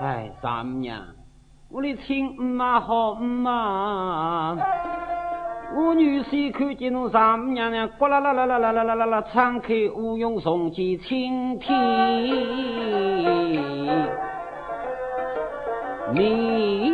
哎，丈母娘，我的亲妈好妈，我女婿看见侬丈母娘娘呱啦啦啦啦啦啦啦啦啦，敞开乌云送进青天，你。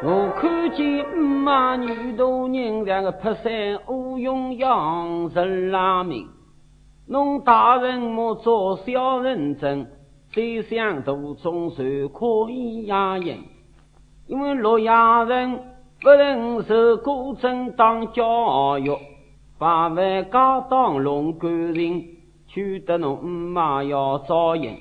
我看见马女大人两个拍山乌云扬人拉命，侬大人莫做小人真，谁想途中谁可以压人？因为洛阳人不能受古镇当教育，把万家当龙官人，取得侬妈要遭人。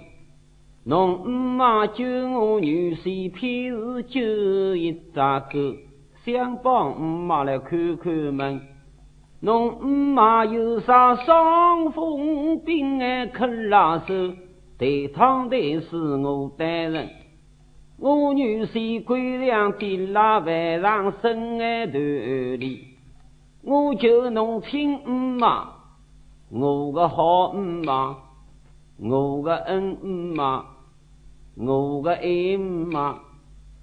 侬姆妈救我女婿，偏是救一只狗，想帮姆妈来看看门。侬姆妈有啥伤风病哎，肯拉手，抬汤抬是我担任。我女婿归两点拉饭上身哎团里，我求侬亲姆妈，我个好姆妈，我个恩姆妈。我个爱妈，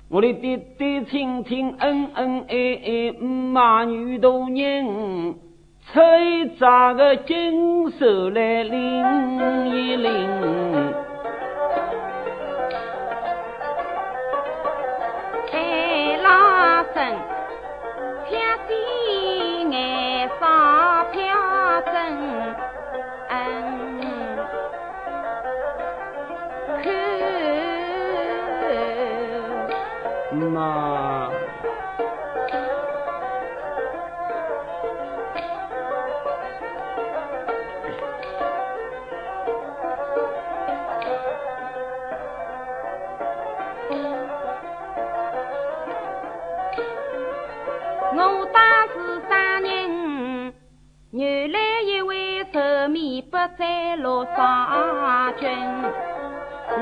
我的爹爹亲亲恩恩爱爱，妈女大人，吹扎个金手来领一领。mà 我当时三人，原来一位寿命不在陆上君，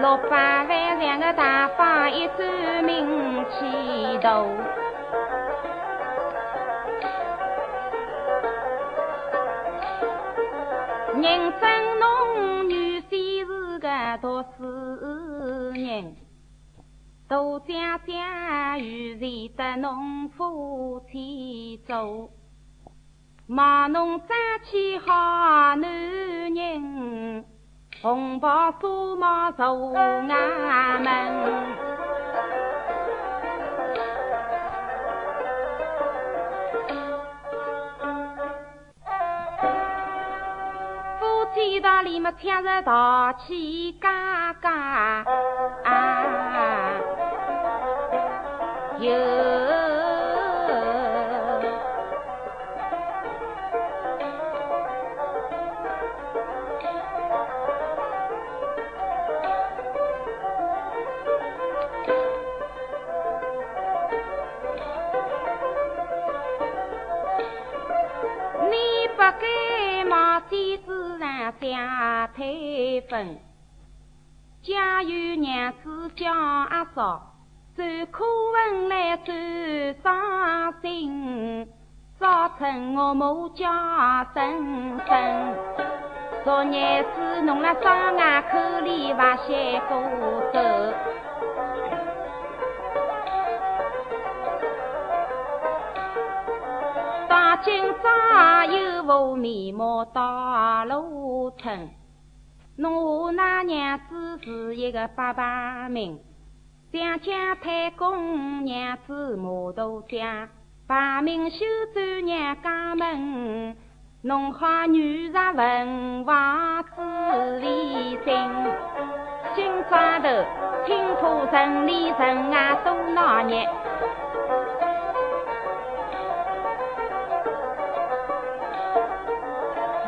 六百万两个大方一周命。起头人生侬女婿是个读书人多将将与你得侬夫妻做骂侬三起好男人红包数帽愁阿门。里么听着淘气嘎嘎，有。推分，家有娘子叫阿嫂，受苦问来受伤心，早晨我母叫声声，昨日子弄了双牙口里挖些骨头，当今朝有副面目到路。称，侬那娘子是一个八百名，想家太公娘子马头将，排名修走娘家门，弄好女婿文房子里心，心上头青浦城里城外多闹热。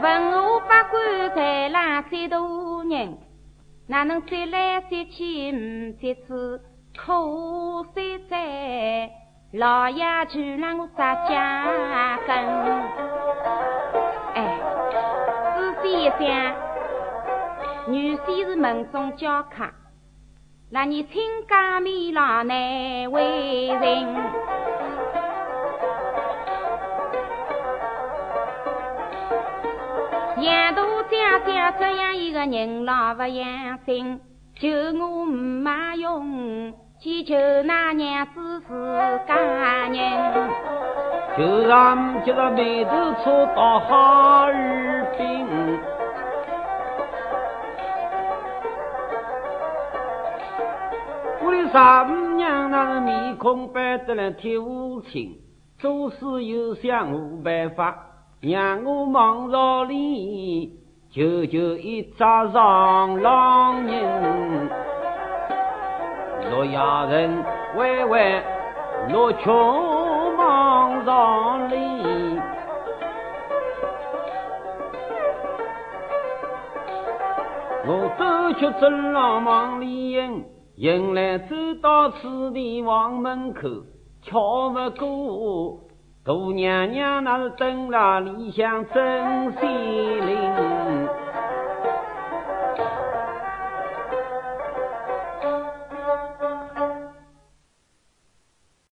文武百官在浪三大人，哪能三来三去唔接次？可惜在老爷就让我杀家根。哎，仔细一想，女婿是门中教客，那你亲家米郎难为人。杨大姐姐这样一个人老不养心，求我没用，祈求那娘子是家人。就让叫他眉头搓到哈尔滨。我的丈母娘那是面孔白得来铁无情，做事又想无办法。让我忙着里，求求一扎上郎人，洛阳人歪歪，落穷忙上里，我走出正廊忙里迎，迎来走到此地王门口，瞧不过。大娘娘那是等了里向真心灵。